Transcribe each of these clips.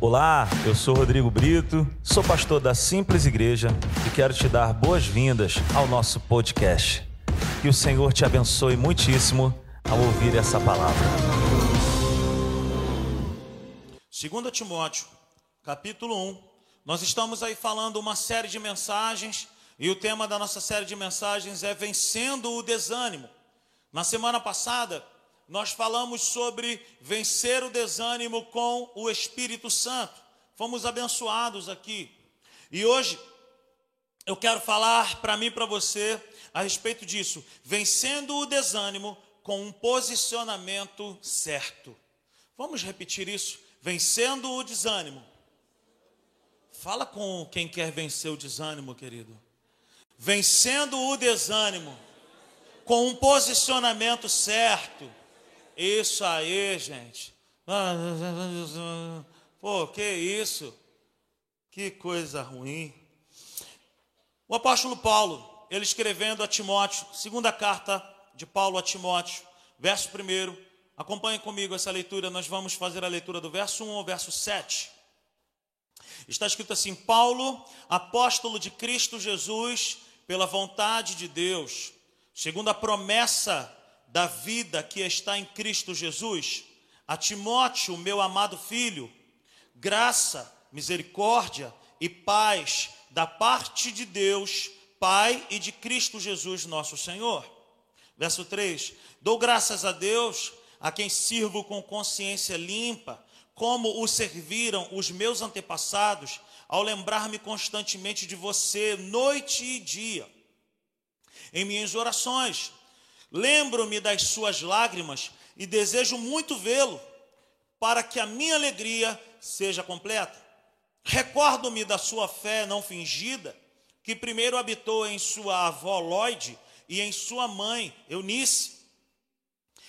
Olá, eu sou Rodrigo Brito, sou pastor da Simples Igreja e quero te dar boas-vindas ao nosso podcast. Que o Senhor te abençoe muitíssimo ao ouvir essa palavra. 2 Timóteo, capítulo 1. Nós estamos aí falando uma série de mensagens e o tema da nossa série de mensagens é Vencendo o Desânimo. Na semana passada, nós falamos sobre vencer o desânimo com o Espírito Santo. Fomos abençoados aqui. E hoje eu quero falar para mim e para você a respeito disso, vencendo o desânimo com um posicionamento certo. Vamos repetir isso? Vencendo o desânimo. Fala com quem quer vencer o desânimo, querido. Vencendo o desânimo com um posicionamento certo. Isso aí, gente. Pô, que isso? Que coisa ruim. O apóstolo Paulo, ele escrevendo a Timóteo, segunda carta de Paulo a Timóteo, verso 1. Acompanhe comigo essa leitura, nós vamos fazer a leitura do verso 1 ao verso 7. Está escrito assim: Paulo, apóstolo de Cristo Jesus, pela vontade de Deus, segundo a promessa da vida que está em Cristo Jesus, a Timóteo, meu amado filho, graça, misericórdia e paz da parte de Deus, Pai e de Cristo Jesus, nosso Senhor. Verso 3: Dou graças a Deus, a quem sirvo com consciência limpa, como o serviram os meus antepassados, ao lembrar-me constantemente de você, noite e dia, em minhas orações Lembro-me das suas lágrimas e desejo muito vê-lo, para que a minha alegria seja completa. Recordo-me da sua fé não fingida, que primeiro habitou em sua avó Lloyd e em sua mãe Eunice.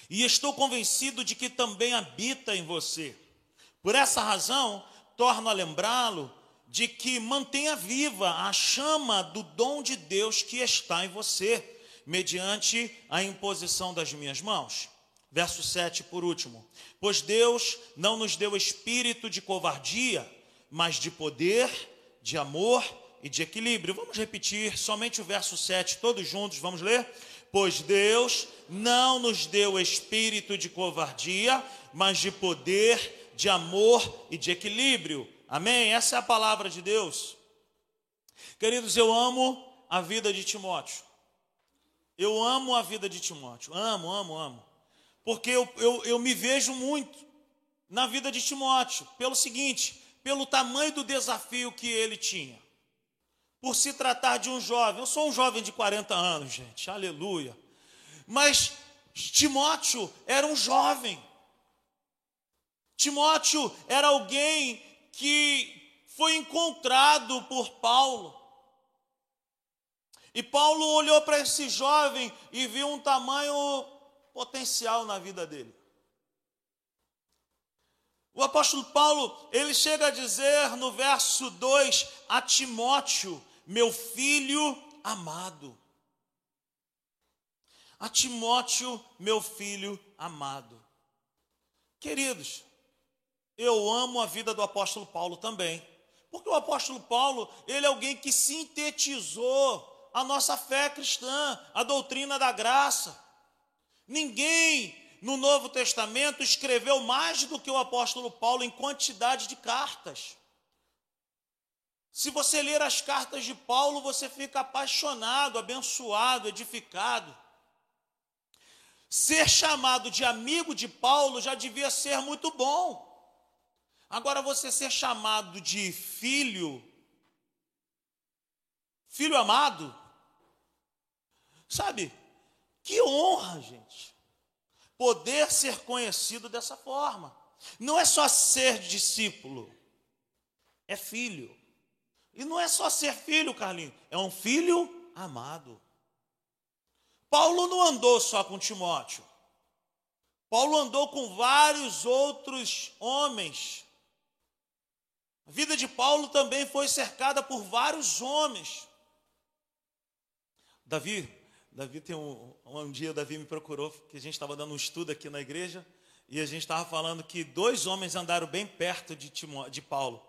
E estou convencido de que também habita em você. Por essa razão, torno a lembrá-lo de que mantenha viva a chama do dom de Deus que está em você mediante a imposição das minhas mãos. Verso 7, por último. Pois Deus não nos deu espírito de covardia, mas de poder, de amor e de equilíbrio. Vamos repetir somente o verso 7, todos juntos, vamos ler? Pois Deus não nos deu espírito de covardia, mas de poder, de amor e de equilíbrio. Amém? Essa é a palavra de Deus. Queridos, eu amo a vida de Timóteo. Eu amo a vida de Timóteo, amo, amo, amo. Porque eu, eu, eu me vejo muito na vida de Timóteo, pelo seguinte, pelo tamanho do desafio que ele tinha. Por se tratar de um jovem, eu sou um jovem de 40 anos, gente, aleluia. Mas Timóteo era um jovem. Timóteo era alguém que foi encontrado por Paulo. E Paulo olhou para esse jovem e viu um tamanho potencial na vida dele. O apóstolo Paulo, ele chega a dizer no verso 2 a Timóteo, meu filho amado. A Timóteo, meu filho amado. Queridos, eu amo a vida do apóstolo Paulo também. Porque o apóstolo Paulo, ele é alguém que sintetizou a nossa fé cristã, a doutrina da graça. Ninguém no Novo Testamento escreveu mais do que o apóstolo Paulo em quantidade de cartas. Se você ler as cartas de Paulo, você fica apaixonado, abençoado, edificado. Ser chamado de amigo de Paulo já devia ser muito bom. Agora, você ser chamado de filho, filho amado, Sabe? Que honra, gente. Poder ser conhecido dessa forma. Não é só ser discípulo, é filho. E não é só ser filho, Carlinhos, é um filho amado. Paulo não andou só com Timóteo. Paulo andou com vários outros homens. A vida de Paulo também foi cercada por vários homens. Davi, Davi tem um, um dia Davi me procurou, que a gente estava dando um estudo aqui na igreja, E a gente estava falando que dois homens andaram bem perto de, Timó, de Paulo: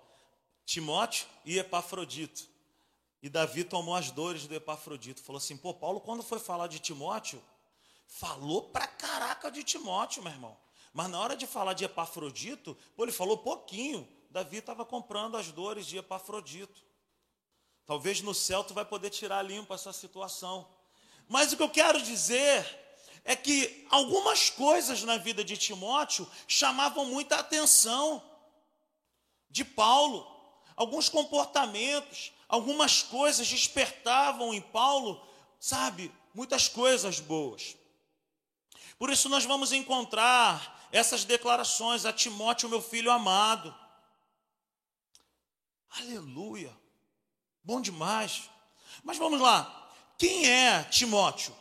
Timóteo e Epafrodito. E Davi tomou as dores do Epafrodito. Falou assim: pô, Paulo, quando foi falar de Timóteo, falou pra caraca de Timóteo, meu irmão. Mas na hora de falar de Epafrodito, pô, ele falou pouquinho. Davi estava comprando as dores de Epafrodito. Talvez no céu tu vai poder tirar limpo essa situação. Mas o que eu quero dizer é que algumas coisas na vida de Timóteo chamavam muita atenção de Paulo. Alguns comportamentos, algumas coisas despertavam em Paulo, sabe, muitas coisas boas. Por isso nós vamos encontrar essas declarações a Timóteo, meu filho amado. Aleluia. Bom demais. Mas vamos lá. Quem é Timóteo?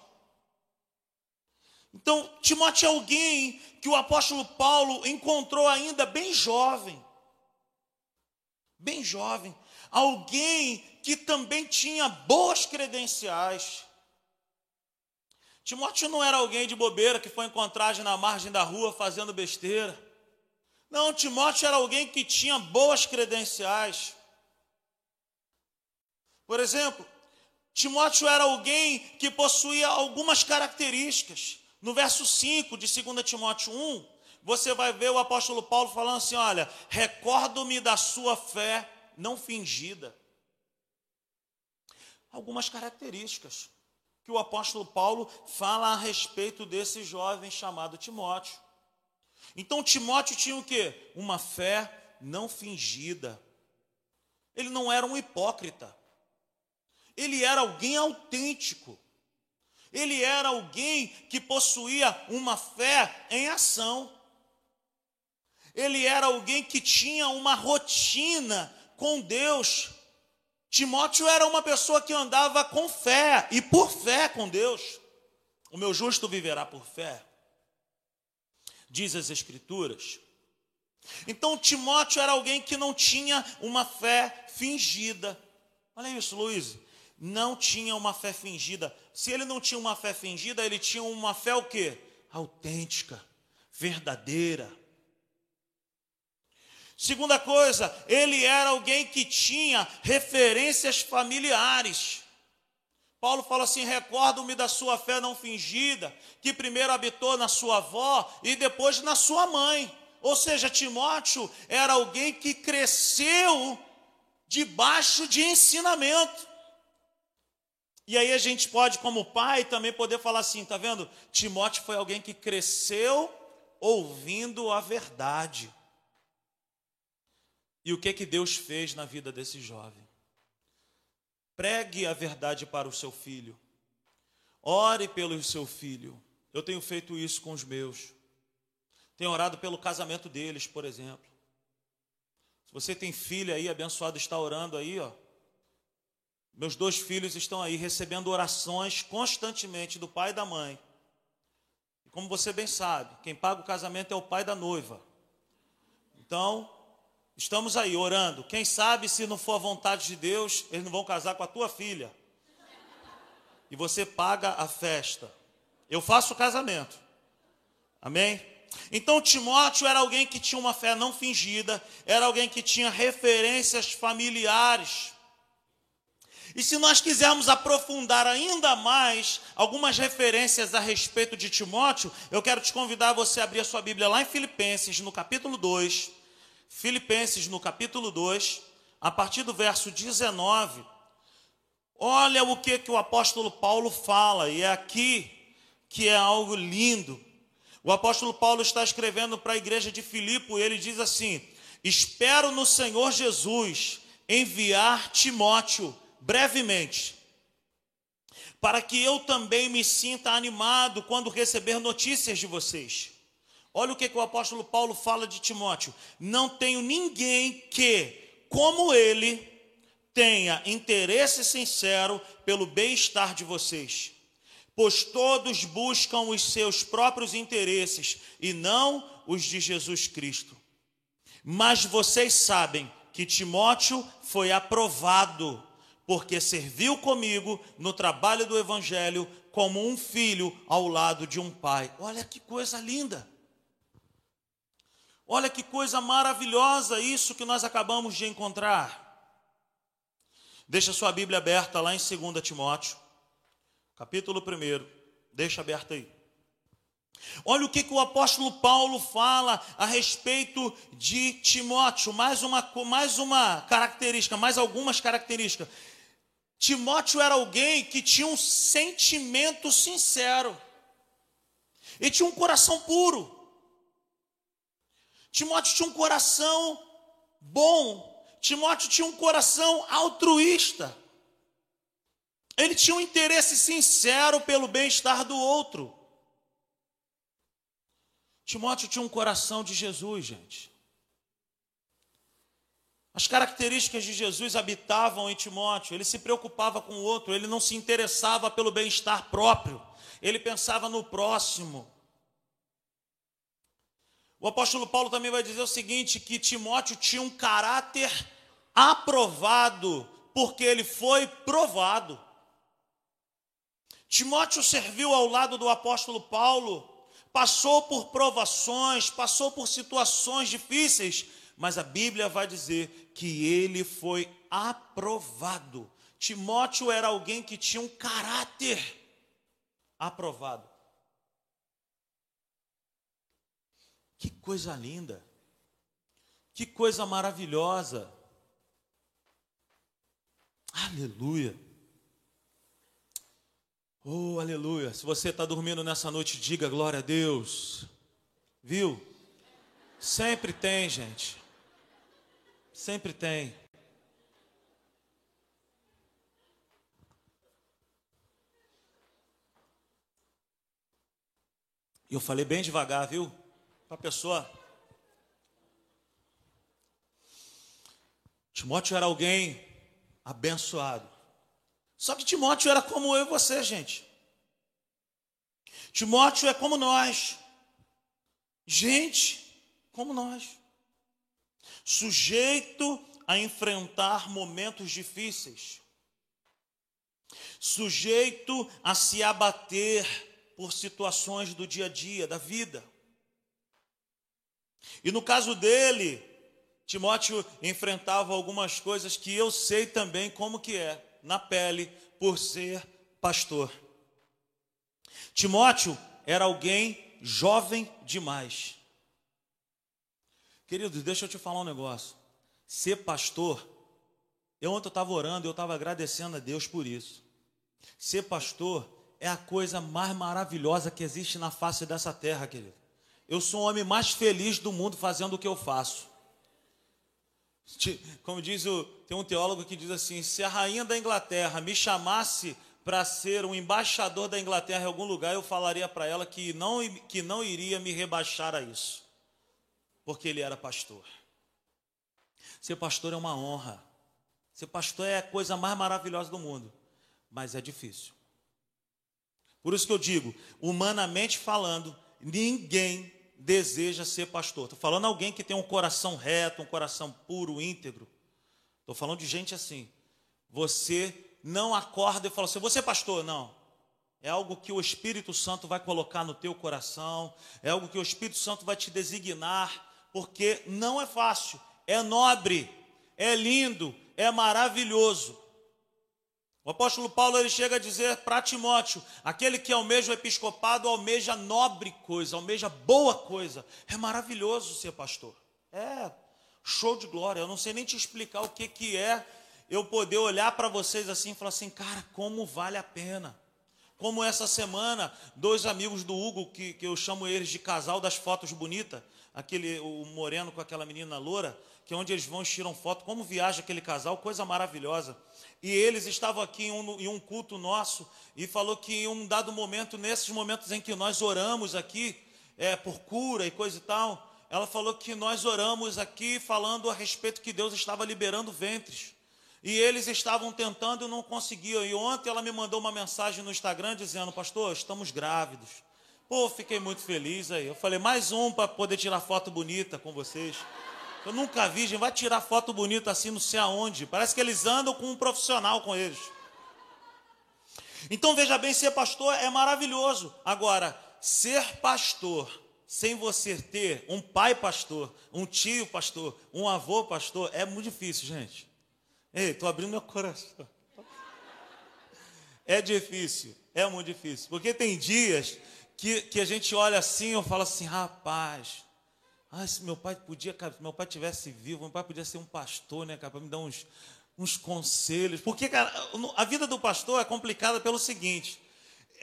Então, Timóteo é alguém que o apóstolo Paulo encontrou ainda bem jovem. Bem jovem. Alguém que também tinha boas credenciais. Timóteo não era alguém de bobeira que foi encontrar na margem da rua fazendo besteira. Não, Timóteo era alguém que tinha boas credenciais. Por exemplo, Timóteo era alguém que possuía algumas características. No verso 5 de 2 Timóteo 1, você vai ver o apóstolo Paulo falando assim: Olha, recordo-me da sua fé não fingida. Algumas características que o apóstolo Paulo fala a respeito desse jovem chamado Timóteo. Então, Timóteo tinha o quê? Uma fé não fingida. Ele não era um hipócrita. Ele era alguém autêntico. Ele era alguém que possuía uma fé em ação. Ele era alguém que tinha uma rotina com Deus. Timóteo era uma pessoa que andava com fé e por fé com Deus. O meu justo viverá por fé, diz as Escrituras. Então, Timóteo era alguém que não tinha uma fé fingida. Olha isso, Luiz não tinha uma fé fingida. Se ele não tinha uma fé fingida, ele tinha uma fé o quê? Autêntica, verdadeira. Segunda coisa, ele era alguém que tinha referências familiares. Paulo fala assim: recordo-me da sua fé não fingida, que primeiro habitou na sua avó e depois na sua mãe. Ou seja, Timóteo era alguém que cresceu debaixo de ensinamento. E aí a gente pode, como pai, também poder falar assim, tá vendo? Timóteo foi alguém que cresceu ouvindo a verdade. E o que que Deus fez na vida desse jovem? Pregue a verdade para o seu filho. Ore pelo seu filho. Eu tenho feito isso com os meus. Tenho orado pelo casamento deles, por exemplo. Se você tem filho aí abençoado, está orando aí, ó. Meus dois filhos estão aí recebendo orações constantemente do pai e da mãe. E como você bem sabe, quem paga o casamento é o pai da noiva. Então, estamos aí orando. Quem sabe se não for a vontade de Deus, eles não vão casar com a tua filha. E você paga a festa. Eu faço o casamento. Amém? Então Timóteo era alguém que tinha uma fé não fingida, era alguém que tinha referências familiares. E se nós quisermos aprofundar ainda mais algumas referências a respeito de Timóteo, eu quero te convidar a você abrir a sua Bíblia lá em Filipenses, no capítulo 2. Filipenses, no capítulo 2, a partir do verso 19. Olha o que, que o apóstolo Paulo fala, e é aqui que é algo lindo. O apóstolo Paulo está escrevendo para a igreja de Filipe, e ele diz assim: Espero no Senhor Jesus enviar Timóteo brevemente, para que eu também me sinta animado quando receber notícias de vocês. Olha o que, que o apóstolo Paulo fala de Timóteo: não tenho ninguém que, como ele, tenha interesse sincero pelo bem-estar de vocês, pois todos buscam os seus próprios interesses e não os de Jesus Cristo. Mas vocês sabem que Timóteo foi aprovado porque serviu comigo no trabalho do Evangelho como um filho ao lado de um pai. Olha que coisa linda. Olha que coisa maravilhosa isso que nós acabamos de encontrar. Deixa sua Bíblia aberta lá em 2 Timóteo, capítulo 1. Deixa aberta aí. Olha o que, que o apóstolo Paulo fala a respeito de Timóteo, mais uma, mais uma característica, mais algumas características. Timóteo era alguém que tinha um sentimento sincero, e tinha um coração puro. Timóteo tinha um coração bom, Timóteo tinha um coração altruísta. Ele tinha um interesse sincero pelo bem-estar do outro. Timóteo tinha um coração de Jesus, gente. As características de Jesus habitavam em Timóteo. Ele se preocupava com o outro, ele não se interessava pelo bem-estar próprio, ele pensava no próximo. O apóstolo Paulo também vai dizer o seguinte: que Timóteo tinha um caráter aprovado, porque ele foi provado. Timóteo serviu ao lado do apóstolo Paulo passou por provações, passou por situações difíceis, mas a Bíblia vai dizer que ele foi aprovado. Timóteo era alguém que tinha um caráter aprovado. Que coisa linda, que coisa maravilhosa. Aleluia. Oh, aleluia. Se você está dormindo nessa noite, diga glória a Deus. Viu? Sempre tem, gente. Sempre tem. E eu falei bem devagar, viu? Para a pessoa. Timóteo era alguém abençoado. Só que Timóteo era como eu e você, gente. Timóteo é como nós. Gente, como nós. Sujeito a enfrentar momentos difíceis. Sujeito a se abater por situações do dia a dia, da vida. E no caso dele, Timóteo enfrentava algumas coisas que eu sei também como que é na pele por ser pastor. Timóteo era alguém jovem demais. Queridos, deixa eu te falar um negócio. Ser pastor, eu ontem estava orando, eu estava agradecendo a Deus por isso. Ser pastor é a coisa mais maravilhosa que existe na face dessa terra, querido. Eu sou o homem mais feliz do mundo fazendo o que eu faço. Como diz o, tem um teólogo que diz assim: se a rainha da Inglaterra me chamasse para ser um embaixador da Inglaterra em algum lugar, eu falaria para ela que não, que não iria me rebaixar a isso, porque ele era pastor. Ser pastor é uma honra. Ser pastor é a coisa mais maravilhosa do mundo, mas é difícil. Por isso que eu digo, humanamente falando, ninguém deseja ser pastor. Estou falando alguém que tem um coração reto, um coração puro, íntegro. Estou falando de gente assim. Você não acorda e fala assim: você é pastor? Não. É algo que o Espírito Santo vai colocar no teu coração, é algo que o Espírito Santo vai te designar, porque não é fácil, é nobre, é lindo, é maravilhoso. O apóstolo Paulo ele chega a dizer para Timóteo: aquele que almeja o episcopado almeja nobre coisa, almeja boa coisa. É maravilhoso ser pastor. É show de glória. Eu não sei nem te explicar o que, que é eu poder olhar para vocês assim e falar assim, cara, como vale a pena. Como essa semana, dois amigos do Hugo, que, que eu chamo eles de casal das fotos bonitas, aquele o moreno com aquela menina loura, que é onde eles vão tiram foto, como viaja aquele casal, coisa maravilhosa. E eles estavam aqui em um, em um culto nosso e falou que em um dado momento, nesses momentos em que nós oramos aqui, é, por cura e coisa e tal, ela falou que nós oramos aqui falando a respeito que Deus estava liberando ventres. E eles estavam tentando e não conseguiam. E ontem ela me mandou uma mensagem no Instagram dizendo: Pastor, estamos grávidos. Pô, fiquei muito feliz aí. Eu falei: Mais um para poder tirar foto bonita com vocês. Eu nunca vi, gente, vai tirar foto bonita assim, não sei aonde. Parece que eles andam com um profissional com eles. Então veja bem, ser pastor é maravilhoso. Agora, ser pastor sem você ter um pai pastor, um tio pastor, um avô pastor, é muito difícil, gente. Ei, estou abrindo meu coração. É difícil, é muito difícil. Porque tem dias que, que a gente olha assim e fala assim, rapaz, ah, se meu pai podia, cara, se meu pai tivesse vivo, meu pai podia ser um pastor, né, cara, para me dar uns, uns conselhos. Porque, cara, a vida do pastor é complicada pelo seguinte: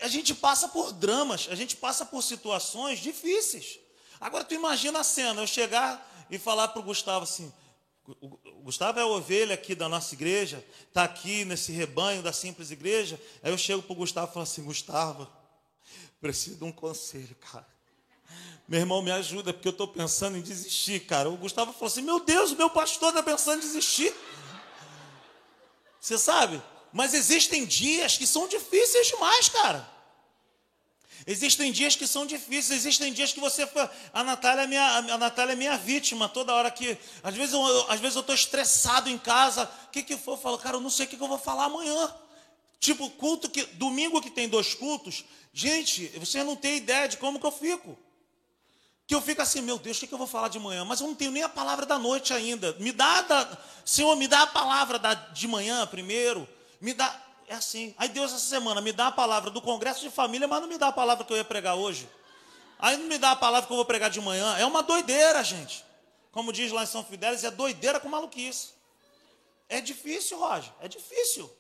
a gente passa por dramas, a gente passa por situações difíceis. Agora, tu imagina a cena, eu chegar e falar para o Gustavo assim: o Gustavo é a ovelha aqui da nossa igreja, está aqui nesse rebanho da simples igreja. Aí eu chego para o Gustavo e falo assim: Gustavo, preciso de um conselho, cara. Meu irmão, me ajuda, porque eu estou pensando em desistir, cara. O Gustavo falou assim: Meu Deus, o meu pastor está pensando em desistir. Você sabe? Mas existem dias que são difíceis demais, cara. Existem dias que são difíceis, existem dias que você. A Natália é minha, a Natália é minha vítima, toda hora que. Às vezes eu estou estressado em casa. O que, que for? Eu falo, cara, eu não sei o que, que eu vou falar amanhã. Tipo, culto que. Domingo que tem dois cultos, gente, você não tem ideia de como que eu fico. Que eu fico assim, meu Deus, o que, que eu vou falar de manhã? Mas eu não tenho nem a palavra da noite ainda. Me dá, da, Senhor, me dá a palavra da, de manhã primeiro. Me dá é assim. Aí Deus essa semana me dá a palavra do congresso de família, mas não me dá a palavra que eu ia pregar hoje. Aí não me dá a palavra que eu vou pregar de manhã. É uma doideira, gente. Como diz lá em São Fidélis, é doideira com maluquice. É difícil, Roger. É difícil.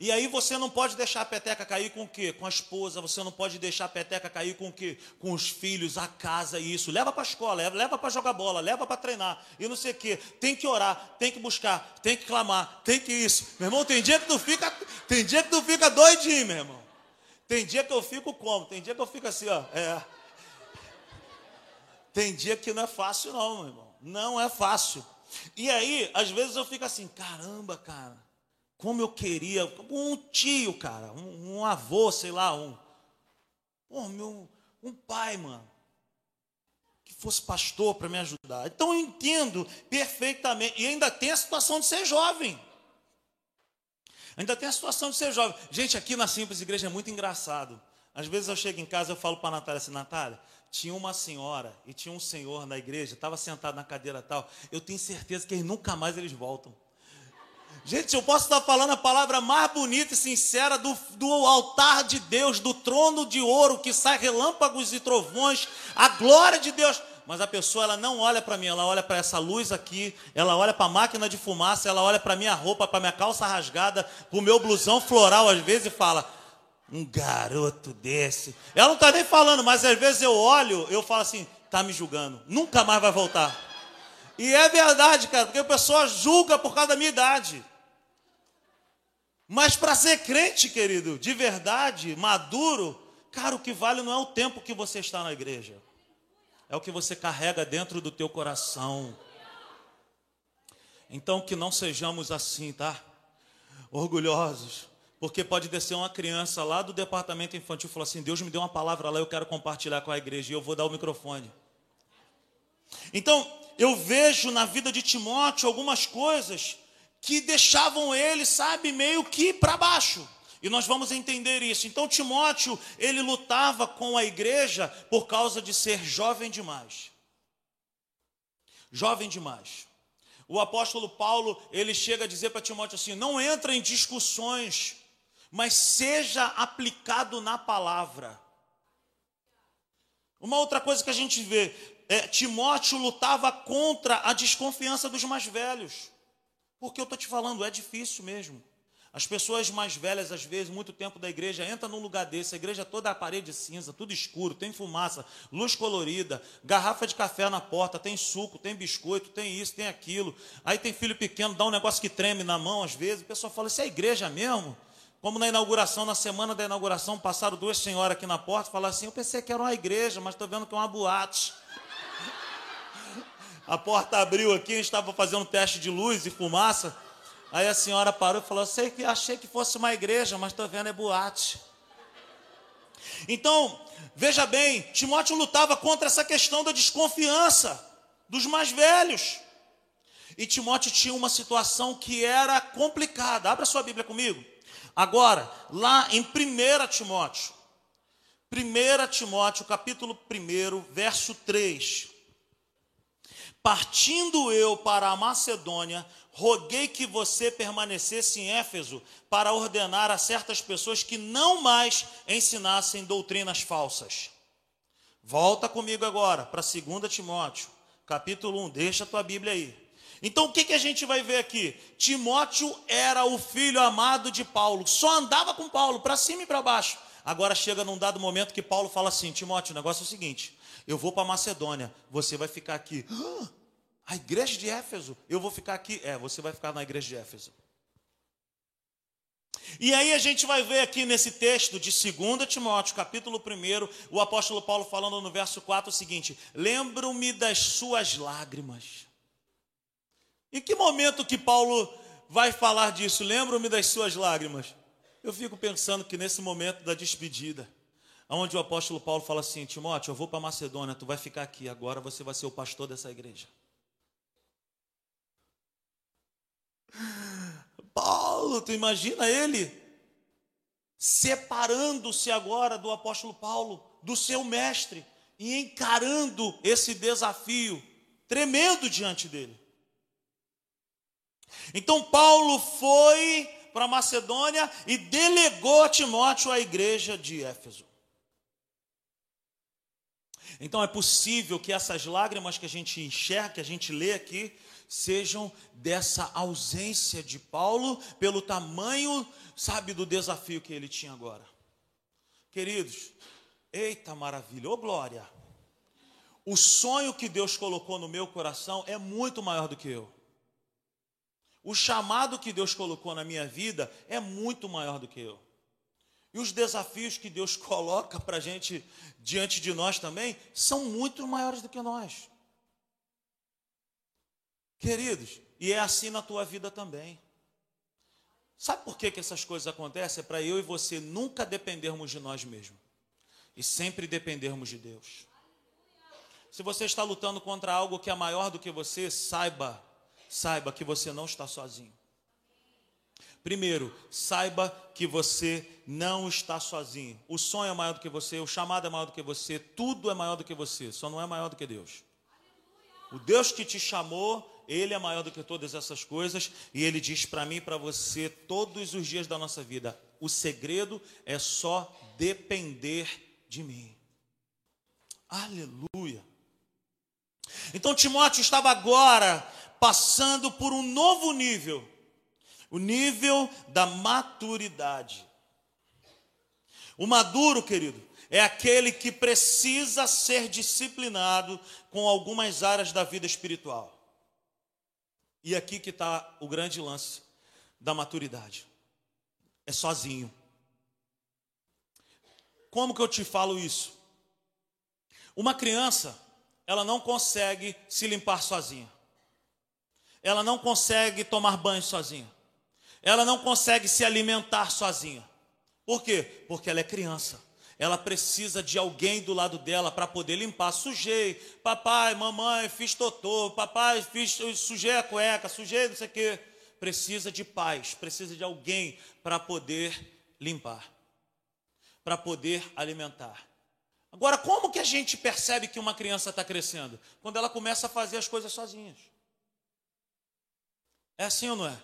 E aí você não pode deixar a peteca cair com o quê? Com a esposa, você não pode deixar a peteca cair com o quê? Com os filhos, a casa, isso. Leva para a escola, leva para jogar bola, leva para treinar. E não sei o quê. Tem que orar, tem que buscar, tem que clamar, tem que isso. Meu irmão, tem dia que tu fica, tem dia que tu fica doidinho, meu irmão. Tem dia que eu fico como? Tem dia que eu fico assim, ó. É. Tem dia que não é fácil, não, meu irmão. Não é fácil. E aí, às vezes eu fico assim, caramba, cara. Como eu queria, um tio, cara, um, um avô, sei lá, um. Pô, meu, um pai, mano. Que fosse pastor para me ajudar. Então eu entendo perfeitamente. E ainda tem a situação de ser jovem. Ainda tem a situação de ser jovem. Gente, aqui na Simples Igreja é muito engraçado. Às vezes eu chego em casa e falo para a Natália assim, Natália, tinha uma senhora e tinha um senhor na igreja, estava sentado na cadeira tal. Eu tenho certeza que eles nunca mais eles voltam. Gente, eu posso estar falando a palavra mais bonita e sincera do, do altar de Deus, do trono de ouro que sai relâmpagos e trovões, a glória de Deus. Mas a pessoa ela não olha para mim, ela olha para essa luz aqui, ela olha para a máquina de fumaça, ela olha para minha roupa, para minha calça rasgada, para o meu blusão floral às vezes e fala: um garoto desse. Ela não está nem falando, mas às vezes eu olho, eu falo assim: está me julgando, nunca mais vai voltar. E é verdade, cara, porque a pessoa julga por causa da minha idade. Mas para ser crente, querido, de verdade, maduro, cara, o que vale não é o tempo que você está na igreja. É o que você carrega dentro do teu coração. Então que não sejamos assim, tá? Orgulhosos. Porque pode descer uma criança lá do departamento infantil e falar assim: Deus me deu uma palavra lá, eu quero compartilhar com a igreja e eu vou dar o microfone. Então, eu vejo na vida de Timóteo algumas coisas que deixavam ele, sabe, meio que para baixo. E nós vamos entender isso. Então Timóteo, ele lutava com a igreja por causa de ser jovem demais. Jovem demais. O apóstolo Paulo, ele chega a dizer para Timóteo assim: "Não entra em discussões, mas seja aplicado na palavra". Uma outra coisa que a gente vê, é, Timóteo lutava contra a desconfiança dos mais velhos. Porque eu estou te falando, é difícil mesmo. As pessoas mais velhas, às vezes, muito tempo da igreja, entra num lugar desse, a igreja toda a parede cinza, tudo escuro, tem fumaça, luz colorida, garrafa de café na porta, tem suco, tem biscoito, tem isso, tem aquilo. Aí tem filho pequeno, dá um negócio que treme na mão, às vezes, o pessoal fala, isso é igreja mesmo? Como na inauguração, na semana da inauguração, passaram duas senhoras aqui na porta falaram assim, eu pensei que era uma igreja, mas estou vendo que é uma boate. A porta abriu aqui, a gente estava fazendo teste de luz e fumaça. Aí a senhora parou e falou: Sei que achei que fosse uma igreja, mas estou vendo é boate. Então, veja bem, Timóteo lutava contra essa questão da desconfiança dos mais velhos. E Timóteo tinha uma situação que era complicada. Abra sua Bíblia comigo. Agora, lá em 1 Timóteo, 1 Timóteo, capítulo 1, verso 3. Partindo eu para a Macedônia, roguei que você permanecesse em Éfeso para ordenar a certas pessoas que não mais ensinassem doutrinas falsas. Volta comigo agora para 2 Timóteo, capítulo 1. Deixa a tua Bíblia aí. Então o que, que a gente vai ver aqui? Timóteo era o filho amado de Paulo, só andava com Paulo, para cima e para baixo. Agora chega num dado momento que Paulo fala assim: Timóteo, o negócio é o seguinte: eu vou para Macedônia, você vai ficar aqui. A igreja de Éfeso, eu vou ficar aqui. É, você vai ficar na igreja de Éfeso. E aí a gente vai ver aqui nesse texto de 2 Timóteo, capítulo 1, o apóstolo Paulo falando no verso 4 o seguinte: Lembro-me das suas lágrimas. Em que momento que Paulo vai falar disso? Lembro-me das suas lágrimas. Eu fico pensando que nesse momento da despedida, onde o apóstolo Paulo fala assim: Timóteo, eu vou para Macedônia, tu vai ficar aqui, agora você vai ser o pastor dessa igreja. Paulo, tu imagina ele separando-se agora do apóstolo Paulo, do seu mestre, e encarando esse desafio tremendo diante dele. Então Paulo foi para Macedônia e delegou a Timóteo à igreja de Éfeso. Então é possível que essas lágrimas que a gente enxerga, que a gente lê aqui, sejam dessa ausência de Paulo pelo tamanho, sabe, do desafio que ele tinha agora. Queridos, eita maravilha, ô glória. O sonho que Deus colocou no meu coração é muito maior do que eu. O chamado que Deus colocou na minha vida é muito maior do que eu. E os desafios que Deus coloca para a gente diante de nós também são muito maiores do que nós. Queridos, e é assim na tua vida também. Sabe por que, que essas coisas acontecem? É para eu e você nunca dependermos de nós mesmos e sempre dependermos de Deus. Se você está lutando contra algo que é maior do que você, saiba, saiba que você não está sozinho. Primeiro, saiba que você não está sozinho. O sonho é maior do que você, o chamado é maior do que você, tudo é maior do que você, só não é maior do que Deus. O Deus que te chamou ele é maior do que todas essas coisas e ele diz para mim e para você todos os dias da nossa vida: o segredo é só depender de mim. Aleluia. Então Timóteo estava agora passando por um novo nível, o nível da maturidade. O maduro, querido, é aquele que precisa ser disciplinado com algumas áreas da vida espiritual. E aqui que está o grande lance da maturidade. É sozinho. Como que eu te falo isso? Uma criança, ela não consegue se limpar sozinha. Ela não consegue tomar banho sozinha. Ela não consegue se alimentar sozinha. Por quê? Porque ela é criança ela precisa de alguém do lado dela para poder limpar. Sujei, papai, mamãe, fiz totô, papai, fiz, sujei a cueca, sujei não sei o quê. Precisa de paz, precisa de alguém para poder limpar, para poder alimentar. Agora, como que a gente percebe que uma criança está crescendo? Quando ela começa a fazer as coisas sozinhas. É assim ou não é?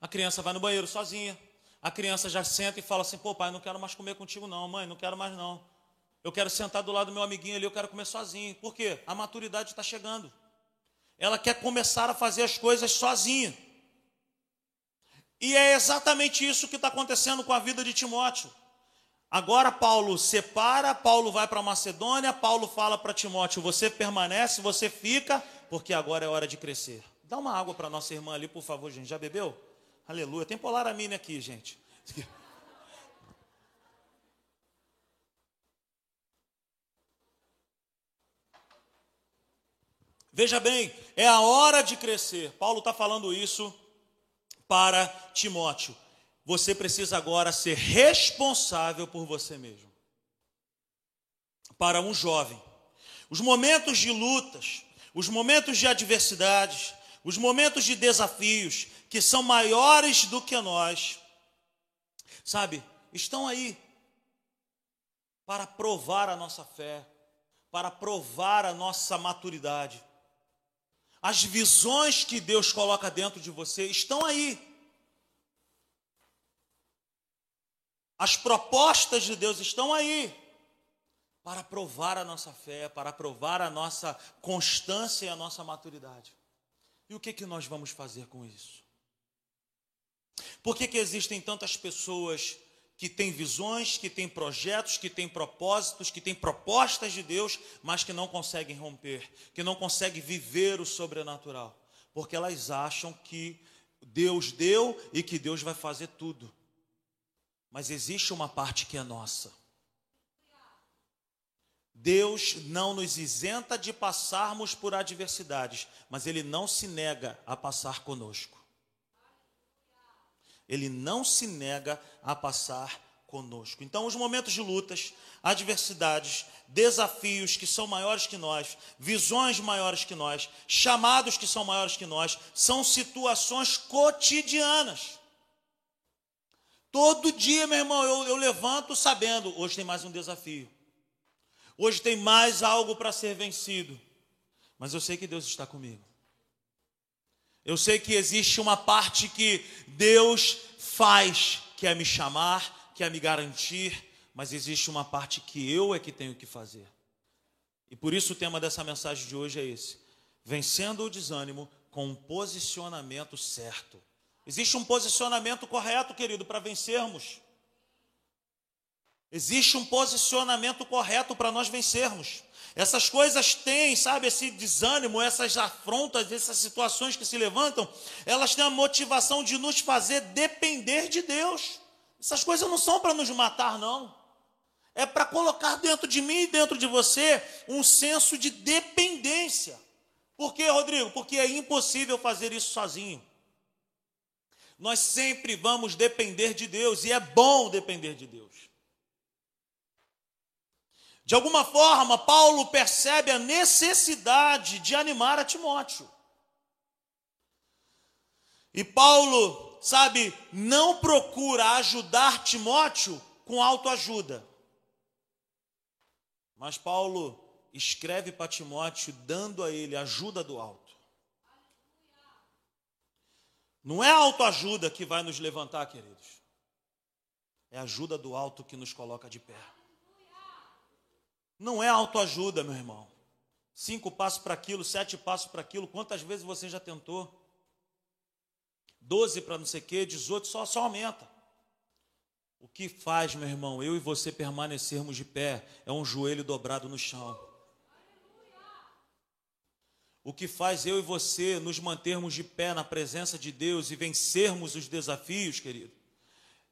A criança vai no banheiro sozinha, a criança já senta e fala assim: pô, pai, não quero mais comer contigo, não, mãe, não quero mais não. Eu quero sentar do lado do meu amiguinho ali, eu quero comer sozinho. Por quê? A maturidade está chegando. Ela quer começar a fazer as coisas sozinha. E é exatamente isso que está acontecendo com a vida de Timóteo. Agora Paulo separa, Paulo vai para Macedônia, Paulo fala para Timóteo: você permanece, você fica, porque agora é hora de crescer. Dá uma água para nossa irmã ali, por favor, gente. Já bebeu? Aleluia. Tem polaramine aqui, gente. Veja bem, é a hora de crescer. Paulo está falando isso para Timóteo. Você precisa agora ser responsável por você mesmo. Para um jovem, os momentos de lutas, os momentos de adversidades, os momentos de desafios que são maiores do que nós, sabe, estão aí. para provar a nossa fé, para provar a nossa maturidade. As visões que Deus coloca dentro de você estão aí. As propostas de Deus estão aí para provar a nossa fé, para provar a nossa constância e a nossa maturidade. E o que, que nós vamos fazer com isso? Por que, que existem tantas pessoas que têm visões, que têm projetos, que têm propósitos, que têm propostas de Deus, mas que não conseguem romper, que não conseguem viver o sobrenatural? Porque elas acham que Deus deu e que Deus vai fazer tudo. Mas existe uma parte que é nossa. Deus não nos isenta de passarmos por adversidades, mas Ele não se nega a passar conosco. Ele não se nega a passar conosco. Então, os momentos de lutas, adversidades, desafios que são maiores que nós, visões maiores que nós, chamados que são maiores que nós, são situações cotidianas. Todo dia, meu irmão, eu, eu levanto sabendo, hoje tem mais um desafio. Hoje tem mais algo para ser vencido. Mas eu sei que Deus está comigo. Eu sei que existe uma parte que Deus faz, que é me chamar, que é me garantir, mas existe uma parte que eu é que tenho que fazer. E por isso o tema dessa mensagem de hoje é esse: vencendo o desânimo com um posicionamento certo. Existe um posicionamento correto, querido, para vencermos. Existe um posicionamento correto para nós vencermos. Essas coisas têm, sabe, esse desânimo, essas afrontas, essas situações que se levantam, elas têm a motivação de nos fazer depender de Deus. Essas coisas não são para nos matar, não. É para colocar dentro de mim e dentro de você um senso de dependência. Por quê, Rodrigo? Porque é impossível fazer isso sozinho. Nós sempre vamos depender de Deus e é bom depender de Deus. De alguma forma, Paulo percebe a necessidade de animar a Timóteo. E Paulo, sabe, não procura ajudar Timóteo com autoajuda. Mas Paulo escreve para Timóteo dando a ele ajuda do alto. Não é autoajuda que vai nos levantar, queridos. É ajuda do alto que nos coloca de pé. Não é autoajuda, meu irmão. Cinco passos para aquilo, sete passos para aquilo. Quantas vezes você já tentou? Doze para não sei o quê, dezoito, só, só aumenta. O que faz, meu irmão, eu e você permanecermos de pé é um joelho dobrado no chão. O que faz eu e você nos mantermos de pé na presença de Deus e vencermos os desafios, querido,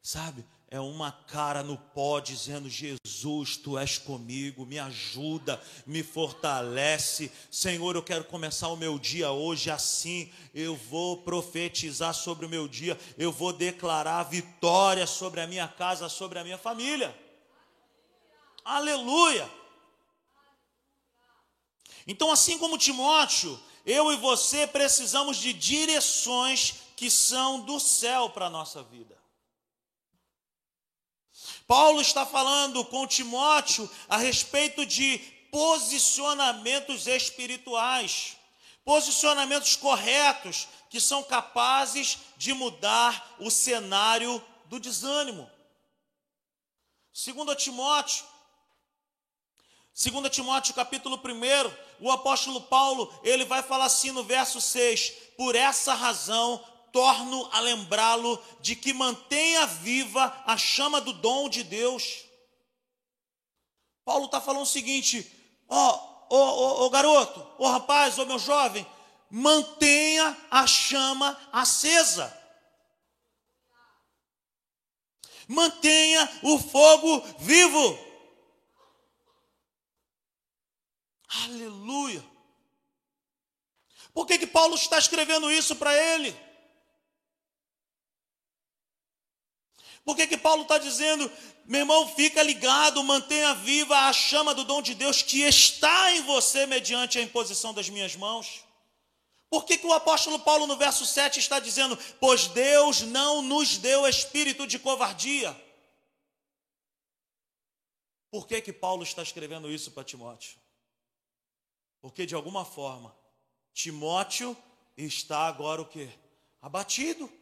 sabe, é uma cara no pó dizendo: Jesus, tu és comigo, me ajuda, me fortalece. Senhor, eu quero começar o meu dia hoje assim. Eu vou profetizar sobre o meu dia, eu vou declarar vitória sobre a minha casa, sobre a minha família. Aleluia! Então, assim como Timóteo, eu e você precisamos de direções que são do céu para a nossa vida. Paulo está falando com Timóteo a respeito de posicionamentos espirituais, posicionamentos corretos que são capazes de mudar o cenário do desânimo. Segundo Timóteo, segundo Timóteo capítulo 1, o apóstolo Paulo, ele vai falar assim no verso 6: "Por essa razão torno a lembrá-lo de que mantenha viva a chama do dom de Deus. Paulo está falando o seguinte: ó, oh, garoto, oh, rapaz, ó meu jovem, mantenha a chama acesa. Mantenha o fogo vivo. Aleluia. Por que, que Paulo está escrevendo isso para ele? Por que, que Paulo está dizendo, meu irmão, fica ligado, mantenha viva a chama do dom de Deus que está em você mediante a imposição das minhas mãos? Por que, que o apóstolo Paulo, no verso 7, está dizendo, pois Deus não nos deu espírito de covardia? Por que, que Paulo está escrevendo isso para Timóteo? Porque de alguma forma, Timóteo está agora o quê? Abatido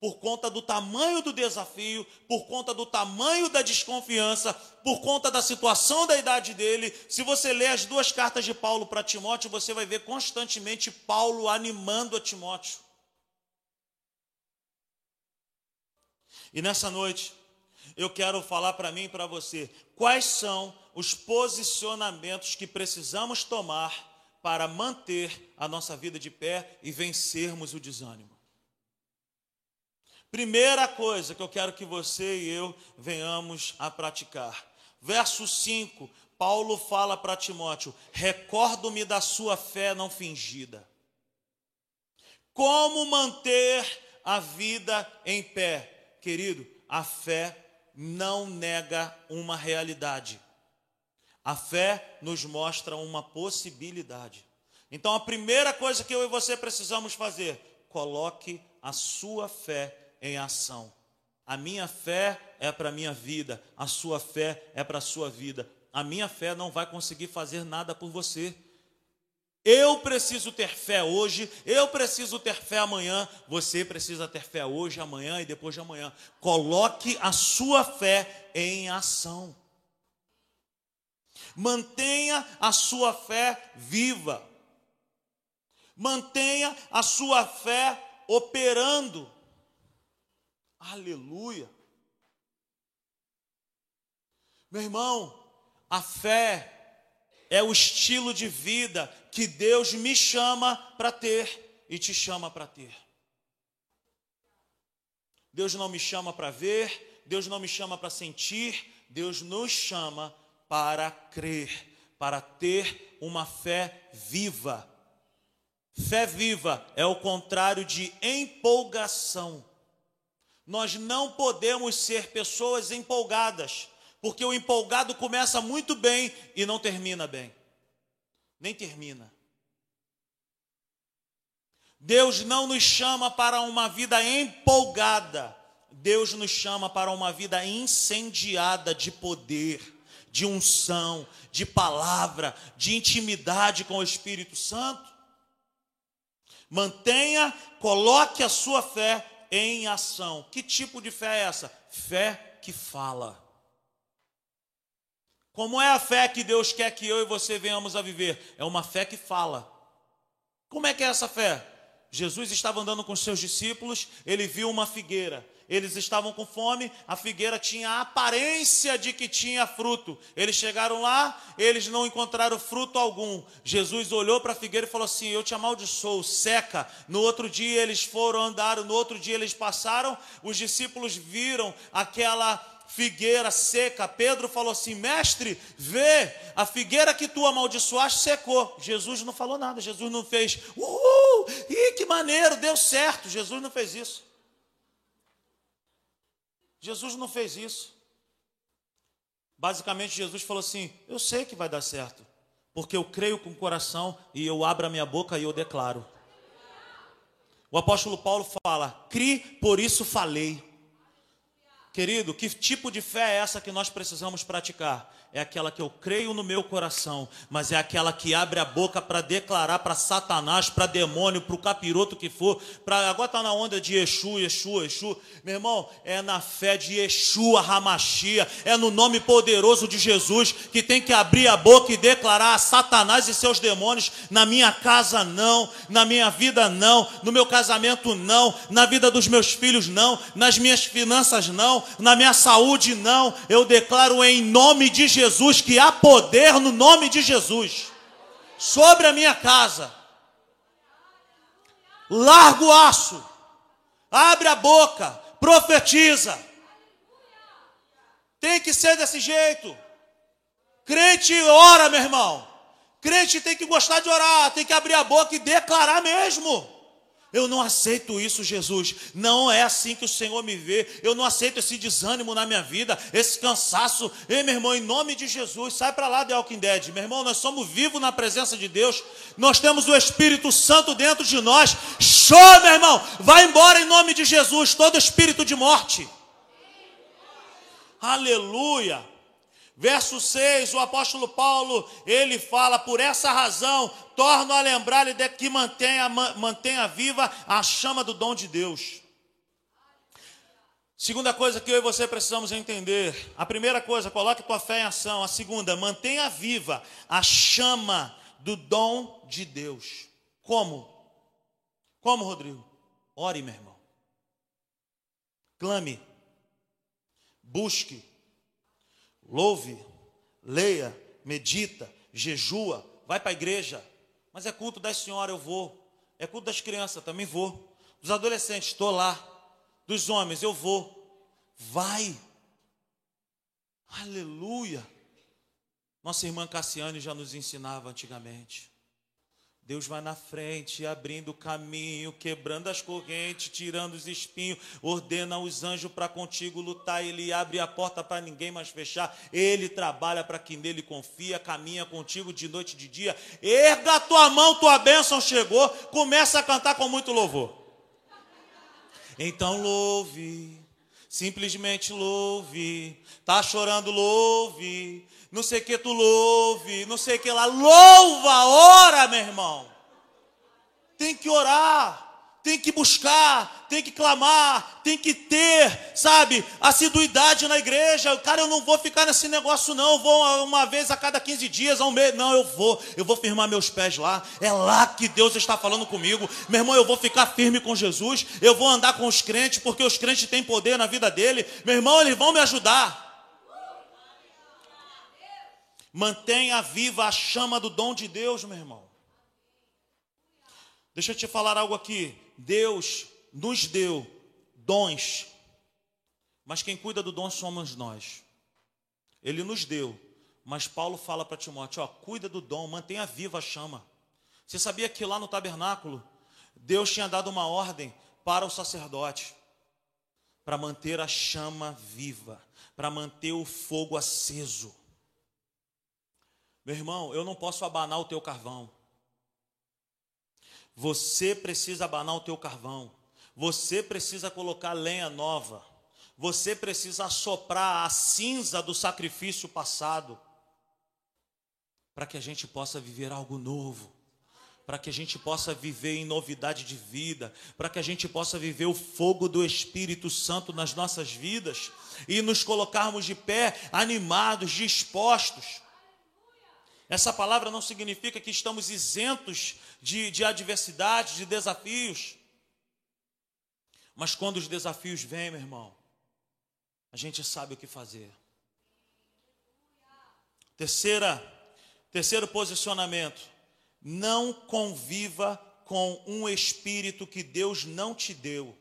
por conta do tamanho do desafio, por conta do tamanho da desconfiança, por conta da situação da idade dele. Se você ler as duas cartas de Paulo para Timóteo, você vai ver constantemente Paulo animando a Timóteo. E nessa noite, eu quero falar para mim e para você quais são os posicionamentos que precisamos tomar para manter a nossa vida de pé e vencermos o desânimo. Primeira coisa que eu quero que você e eu venhamos a praticar. Verso 5, Paulo fala para Timóteo: Recordo-me da sua fé não fingida. Como manter a vida em pé? Querido, a fé não nega uma realidade. A fé nos mostra uma possibilidade. Então, a primeira coisa que eu e você precisamos fazer, coloque a sua fé em ação. A minha fé é para a minha vida, a sua fé é para a sua vida. A minha fé não vai conseguir fazer nada por você. Eu preciso ter fé hoje, eu preciso ter fé amanhã, você precisa ter fé hoje, amanhã e depois de amanhã. Coloque a sua fé em ação. Mantenha a sua fé viva. Mantenha a sua fé operando. Aleluia. Meu irmão, a fé é o estilo de vida que Deus me chama para ter e te chama para ter. Deus não me chama para ver, Deus não me chama para sentir, Deus nos chama para crer, para ter uma fé viva. Fé viva é o contrário de empolgação. Nós não podemos ser pessoas empolgadas, porque o empolgado começa muito bem e não termina bem. Nem termina. Deus não nos chama para uma vida empolgada. Deus nos chama para uma vida incendiada de poder, de unção, de palavra, de intimidade com o Espírito Santo. Mantenha, coloque a sua fé em ação. Que tipo de fé é essa? Fé que fala. Como é a fé que Deus quer que eu e você venhamos a viver? É uma fé que fala. Como é que é essa fé? Jesus estava andando com seus discípulos, ele viu uma figueira eles estavam com fome, a figueira tinha a aparência de que tinha fruto. Eles chegaram lá, eles não encontraram fruto algum. Jesus olhou para a figueira e falou assim: Eu te amaldiçoo, seca. No outro dia eles foram, andaram, no outro dia eles passaram, os discípulos viram aquela figueira seca. Pedro falou assim: Mestre, vê, a figueira que tu amaldiçoaste secou. Jesus não falou nada, Jesus não fez, uhul, ih, que maneiro, deu certo. Jesus não fez isso. Jesus não fez isso. Basicamente, Jesus falou assim: Eu sei que vai dar certo, porque eu creio com o coração e eu abro a minha boca e eu declaro. O apóstolo Paulo fala: Cri, por isso falei. Querido, que tipo de fé é essa que nós precisamos praticar? é aquela que eu creio no meu coração, mas é aquela que abre a boca para declarar para Satanás, para demônio, para o capiroto que for, para agora está na onda de Exu, Exu, Exu. Meu irmão, é na fé de Exu, a Ramachia, é no nome poderoso de Jesus que tem que abrir a boca e declarar a Satanás e seus demônios: na minha casa não, na minha vida não, no meu casamento não, na vida dos meus filhos não, nas minhas finanças não, na minha saúde não. Eu declaro em nome de Jesus que há poder no nome de Jesus sobre a minha casa. Larga o aço, abre a boca, profetiza. Tem que ser desse jeito. Crente ora, meu irmão. Crente tem que gostar de orar, tem que abrir a boca e declarar mesmo. Eu não aceito isso, Jesus. Não é assim que o Senhor me vê. Eu não aceito esse desânimo na minha vida, esse cansaço. Ei, meu irmão, em nome de Jesus, sai para lá de Walking Dead. Meu irmão, nós somos vivos na presença de Deus. Nós temos o Espírito Santo dentro de nós. Show, meu irmão. Vai embora em nome de Jesus, todo espírito de morte. Aleluia. Verso 6, o apóstolo Paulo, ele fala, por essa razão, torno a lembrar-lhe de que mantenha, mantenha viva a chama do dom de Deus. Segunda coisa que eu e você precisamos entender. A primeira coisa, coloque tua fé em ação. A segunda, mantenha viva a chama do dom de Deus. Como? Como, Rodrigo? Ore, meu irmão. Clame. Busque. Louve. Leia. Medita. Jejua. Vai para a igreja. Mas é culto das senhoras, eu vou. É culto das crianças, também vou. Dos adolescentes, estou lá dos homens, eu vou. Vai. Aleluia. Nossa irmã Cassiane já nos ensinava antigamente. Deus vai na frente, abrindo o caminho, quebrando as correntes, tirando os espinhos, ordena os anjos para contigo lutar. Ele abre a porta para ninguém mais fechar. Ele trabalha para quem nele confia, caminha contigo de noite e de dia. Erga tua mão, tua bênção chegou. Começa a cantar com muito louvor. Então louve, simplesmente louve. Tá chorando, louve. Não sei que tu louve, não sei que lá. Louva, ora, meu irmão. Tem que orar tem que buscar, tem que clamar, tem que ter, sabe, assiduidade na igreja. Cara, eu não vou ficar nesse negócio, não. vou uma vez a cada 15 dias, a um mês. Não, eu vou, eu vou firmar meus pés lá. É lá que Deus está falando comigo. Meu irmão, eu vou ficar firme com Jesus. Eu vou andar com os crentes, porque os crentes têm poder na vida dele. Meu irmão, eles vão me ajudar. Mantenha viva a chama do dom de Deus, meu irmão. Deixa eu te falar algo aqui. Deus nos deu dons, mas quem cuida do dom somos nós. Ele nos deu, mas Paulo fala para Timóteo: ó, cuida do dom, mantenha viva a chama. Você sabia que lá no tabernáculo, Deus tinha dado uma ordem para o sacerdote, para manter a chama viva, para manter o fogo aceso. Meu irmão, eu não posso abanar o teu carvão. Você precisa abanar o teu carvão. Você precisa colocar lenha nova. Você precisa soprar a cinza do sacrifício passado. Para que a gente possa viver algo novo. Para que a gente possa viver em novidade de vida. Para que a gente possa viver o fogo do Espírito Santo nas nossas vidas. E nos colocarmos de pé, animados, dispostos essa palavra não significa que estamos isentos de, de adversidades, de desafios. Mas quando os desafios vêm, meu irmão, a gente sabe o que fazer. Terceira, terceiro posicionamento: não conviva com um espírito que Deus não te deu.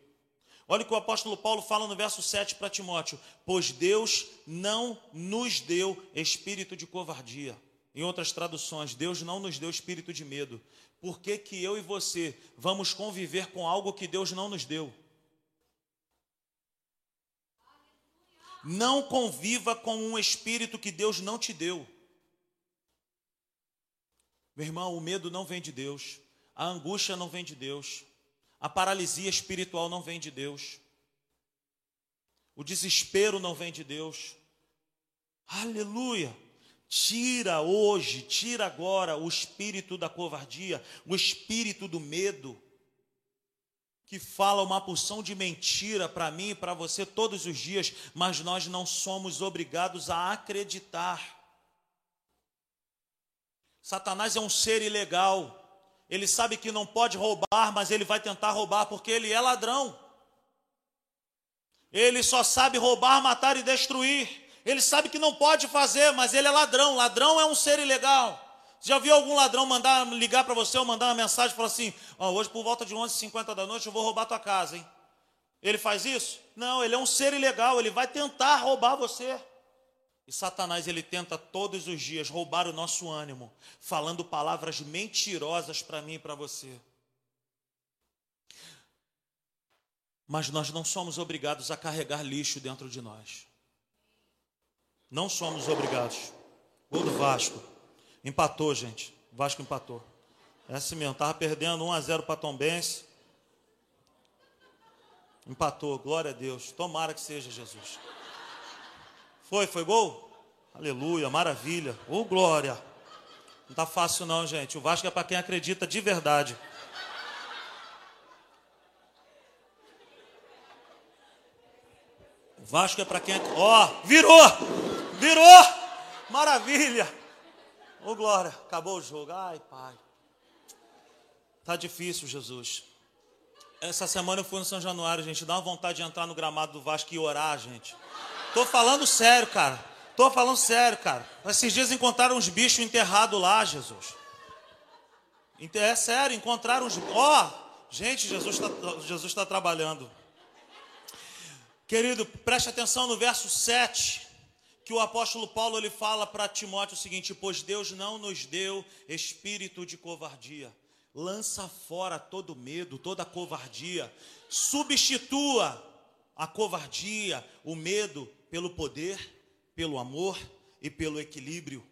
Olha o que o apóstolo Paulo fala no verso 7 para Timóteo: Pois Deus não nos deu espírito de covardia. Em outras traduções, Deus não nos deu espírito de medo. Por que, que eu e você vamos conviver com algo que Deus não nos deu? Não conviva com um espírito que Deus não te deu. Meu irmão, o medo não vem de Deus, a angústia não vem de Deus, a paralisia espiritual não vem de Deus, o desespero não vem de Deus. Aleluia! Tira hoje, tira agora o espírito da covardia, o espírito do medo, que fala uma porção de mentira para mim e para você todos os dias, mas nós não somos obrigados a acreditar. Satanás é um ser ilegal, ele sabe que não pode roubar, mas ele vai tentar roubar porque ele é ladrão. Ele só sabe roubar, matar e destruir. Ele sabe que não pode fazer, mas ele é ladrão. Ladrão é um ser ilegal. Já viu algum ladrão mandar ligar para você ou mandar uma mensagem e falar assim: oh, hoje por volta de 11h50 da noite eu vou roubar tua casa, hein? Ele faz isso? Não, ele é um ser ilegal, ele vai tentar roubar você. E Satanás ele tenta todos os dias roubar o nosso ânimo, falando palavras mentirosas para mim e para você. Mas nós não somos obrigados a carregar lixo dentro de nós. Não somos obrigados. Gol do Vasco. Empatou, gente. O Vasco empatou. É assim mesmo. Estava perdendo 1 a 0 para Tom Benz. Empatou. Glória a Deus. Tomara que seja Jesus. Foi, foi gol? Aleluia, maravilha. Ô oh, glória. Não tá fácil não, gente. O Vasco é para quem acredita de verdade. Vasco é para quem. Ó, oh, virou! Virou! Maravilha! Ô oh, glória, acabou o jogo. Ai, pai. Tá difícil, Jesus. Essa semana eu fui no São Januário, gente. Dá uma vontade de entrar no gramado do Vasco e orar, gente. Tô falando sério, cara. Tô falando sério, cara. Esses dias encontraram uns bichos enterrados lá, Jesus. É sério, encontraram uns. Ó, oh, gente, Jesus está Jesus tá trabalhando. Querido, preste atenção no verso 7, que o apóstolo Paulo ele fala para Timóteo o seguinte: Pois Deus não nos deu espírito de covardia. Lança fora todo medo, toda covardia. Substitua a covardia, o medo, pelo poder pelo amor e pelo equilíbrio.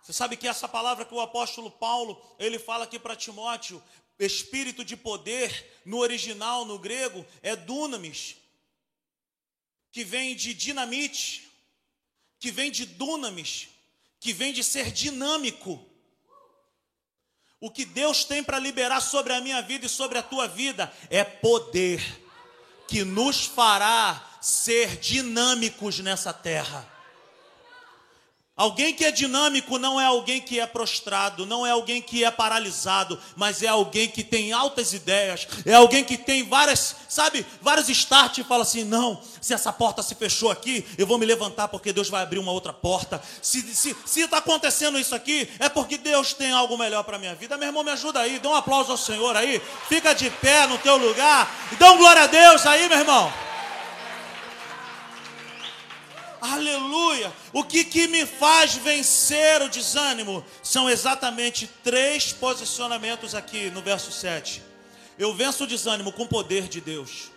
Você sabe que essa palavra que o apóstolo Paulo, ele fala aqui para Timóteo, espírito de poder, no original, no grego, é dunamis, que vem de dinamite, que vem de dunamis, que vem de ser dinâmico. O que Deus tem para liberar sobre a minha vida e sobre a tua vida é poder, que nos fará ser dinâmicos nessa terra. Alguém que é dinâmico não é alguém que é prostrado, não é alguém que é paralisado, mas é alguém que tem altas ideias, é alguém que tem várias, sabe, vários start e fala assim: não, se essa porta se fechou aqui, eu vou me levantar porque Deus vai abrir uma outra porta. Se está se, se tá acontecendo isso aqui, é porque Deus tem algo melhor para a minha vida. Meu irmão, me ajuda aí, dá um aplauso ao Senhor aí, fica de pé no teu lugar e dá um glória a Deus aí, meu irmão. Aleluia! O que, que me faz vencer o desânimo são exatamente três posicionamentos aqui no verso 7. Eu venço o desânimo com o poder de Deus.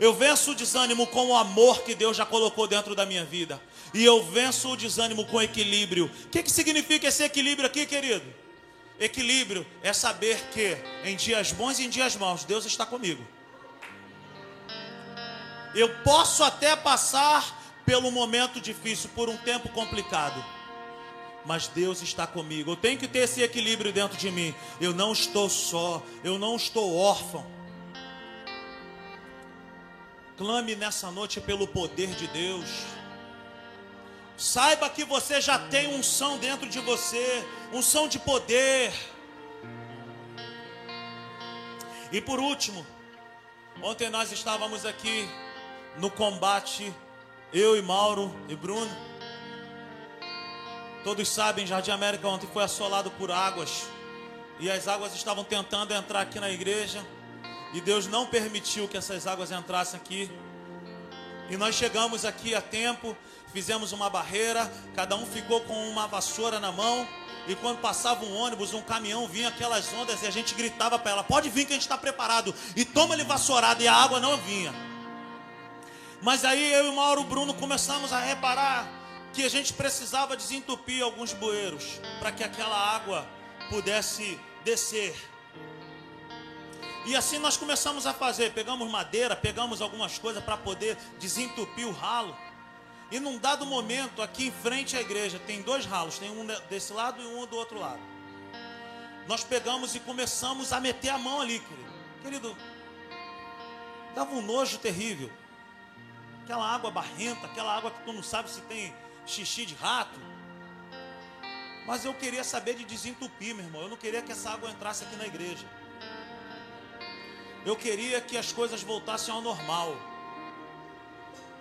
Eu venço o desânimo com o amor que Deus já colocou dentro da minha vida. E eu venço o desânimo com equilíbrio. O que, que significa esse equilíbrio aqui, querido? Equilíbrio é saber que em dias bons e em dias maus Deus está comigo. Eu posso até passar pelo momento difícil, por um tempo complicado. Mas Deus está comigo. Eu tenho que ter esse equilíbrio dentro de mim. Eu não estou só, eu não estou órfão. Clame nessa noite pelo poder de Deus. Saiba que você já tem um som dentro de você, um som de poder. E por último, ontem nós estávamos aqui no combate eu e Mauro e Bruno. Todos sabem, Jardim América ontem foi assolado por águas. E as águas estavam tentando entrar aqui na igreja. E Deus não permitiu que essas águas entrassem aqui. E nós chegamos aqui a tempo, fizemos uma barreira, cada um ficou com uma vassoura na mão. E quando passava um ônibus, um caminhão, vinha aquelas ondas e a gente gritava para ela: Pode vir que a gente está preparado. E toma ele vassourada e a água não vinha. Mas aí eu e o Mauro Bruno começamos a reparar que a gente precisava desentupir alguns bueiros para que aquela água pudesse descer. E assim nós começamos a fazer, pegamos madeira, pegamos algumas coisas para poder desentupir o ralo. E num dado momento, aqui em frente à igreja, tem dois ralos, tem um desse lado e um do outro lado. Nós pegamos e começamos a meter a mão ali, querido. Querido, dava um nojo terrível aquela água barrenta, aquela água que tu não sabe se tem xixi de rato. Mas eu queria saber de desentupir, meu irmão. Eu não queria que essa água entrasse aqui na igreja. Eu queria que as coisas voltassem ao normal.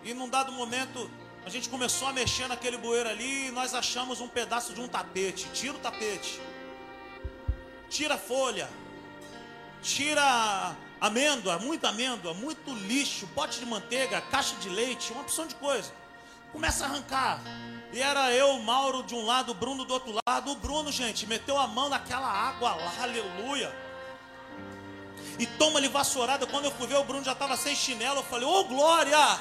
E num dado momento, a gente começou a mexer naquele bueiro ali e nós achamos um pedaço de um tapete. Tira o tapete. Tira a folha. Tira amêndoa, muita amêndoa, muito lixo, pote de manteiga, caixa de leite, uma opção de coisa. Começa a arrancar. E era eu, Mauro de um lado, o Bruno do outro lado. O Bruno, gente, meteu a mão naquela água lá, aleluia. E toma-lhe vassourada. Quando eu fui ver, o Bruno já estava sem chinelo. Eu falei, ô oh, glória!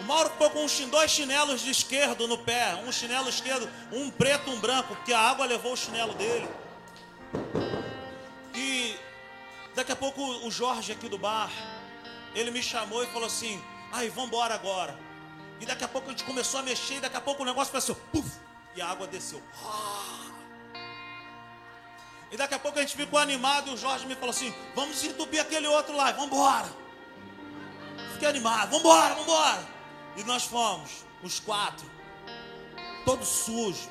O Mauro ficou com dois chinelos de esquerdo no pé. Um chinelo esquerdo, um preto, um branco, porque a água levou o chinelo dele. Daqui a pouco o Jorge aqui do bar, ele me chamou e falou assim: "Ai, vamos embora agora". E daqui a pouco a gente começou a mexer, e daqui a pouco o negócio foi assim, puf, e a água desceu. E daqui a pouco a gente ficou animado e o Jorge me falou assim: vamos entupir aquele outro lá, vamos embora. Fiquei animado, vamos embora, vamos embora. E nós fomos, os quatro, todos sujos.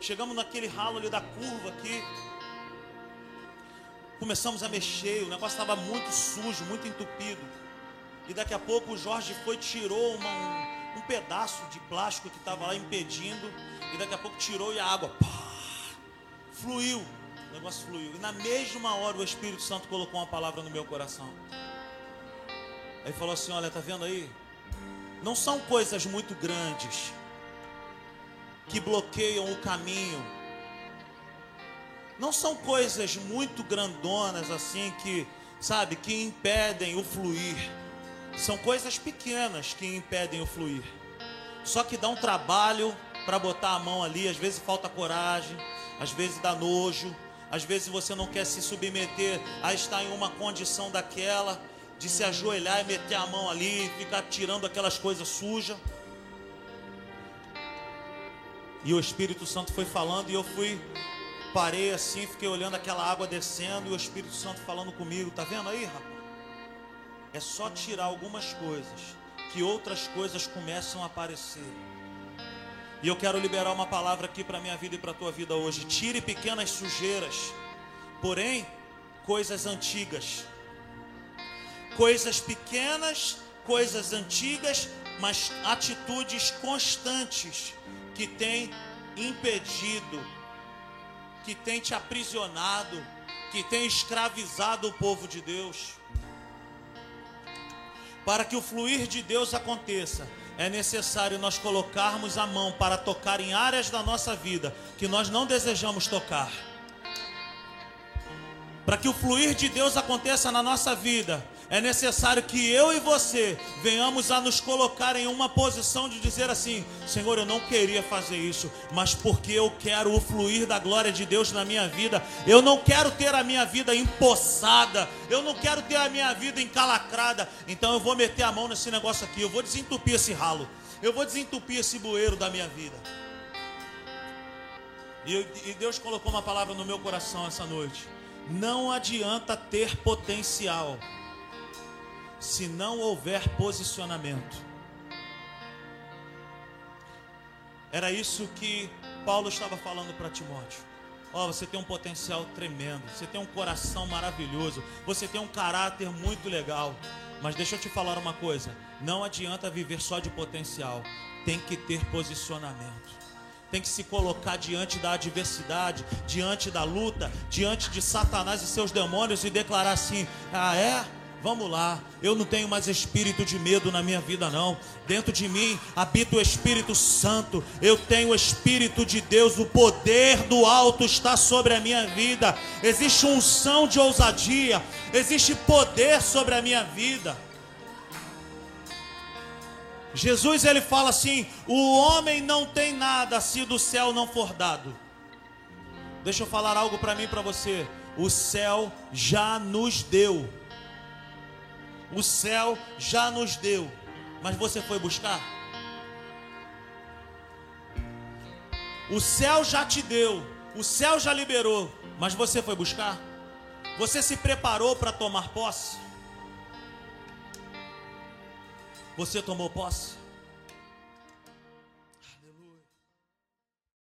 Chegamos naquele ralo ali da curva aqui. Começamos a mexer, o negócio estava muito sujo, muito entupido. E daqui a pouco o Jorge foi tirou uma, um, um, pedaço de plástico que estava lá impedindo. E daqui a pouco tirou e a água pá, fluiu. O negócio fluiu. E na mesma hora o Espírito Santo colocou uma palavra no meu coração. Aí falou assim: Olha, tá vendo aí? Não são coisas muito grandes que bloqueiam o caminho. Não são coisas muito grandonas assim que, sabe, que impedem o fluir. São coisas pequenas que impedem o fluir. Só que dá um trabalho para botar a mão ali, às vezes falta coragem, às vezes dá nojo, às vezes você não quer se submeter a estar em uma condição daquela, de se ajoelhar e meter a mão ali, ficar tirando aquelas coisas sujas. E o Espírito Santo foi falando e eu fui, parei assim, fiquei olhando aquela água descendo e o Espírito Santo falando comigo. Tá vendo aí, rapaz? É só tirar algumas coisas que outras coisas começam a aparecer. E eu quero liberar uma palavra aqui para minha vida e para tua vida hoje. Tire pequenas sujeiras, porém, coisas antigas. Coisas pequenas, coisas antigas, mas atitudes constantes que têm impedido, que têm te aprisionado, que têm escravizado o povo de Deus. Para que o fluir de Deus aconteça, é necessário nós colocarmos a mão para tocar em áreas da nossa vida que nós não desejamos tocar. Para que o fluir de Deus aconteça na nossa vida, é necessário que eu e você venhamos a nos colocar em uma posição de dizer assim: Senhor, eu não queria fazer isso, mas porque eu quero o fluir da glória de Deus na minha vida, eu não quero ter a minha vida empossada, eu não quero ter a minha vida encalacrada, então eu vou meter a mão nesse negócio aqui, eu vou desentupir esse ralo, eu vou desentupir esse bueiro da minha vida. E, Deus colocou uma palavra no meu coração essa noite. Não adianta ter potencial se não houver posicionamento. Era isso que Paulo estava falando para Timóteo. Ó, oh, você tem um potencial tremendo, você tem um coração maravilhoso, você tem um caráter muito legal. Mas deixa eu te falar uma coisa: não adianta viver só de potencial, tem que ter posicionamento. Tem que se colocar diante da adversidade, diante da luta, diante de Satanás e seus demônios e declarar assim: ah, é? Vamos lá, eu não tenho mais espírito de medo na minha vida, não. Dentro de mim habita o Espírito Santo. Eu tenho o Espírito de Deus, o poder do alto está sobre a minha vida. Existe unção de ousadia, existe poder sobre a minha vida. Jesus ele fala assim: o homem não tem nada se do céu não for dado. Deixa eu falar algo para mim e para você. O céu já nos deu. O céu já nos deu, mas você foi buscar? O céu já te deu, o céu já liberou, mas você foi buscar? Você se preparou para tomar posse? Você tomou posse?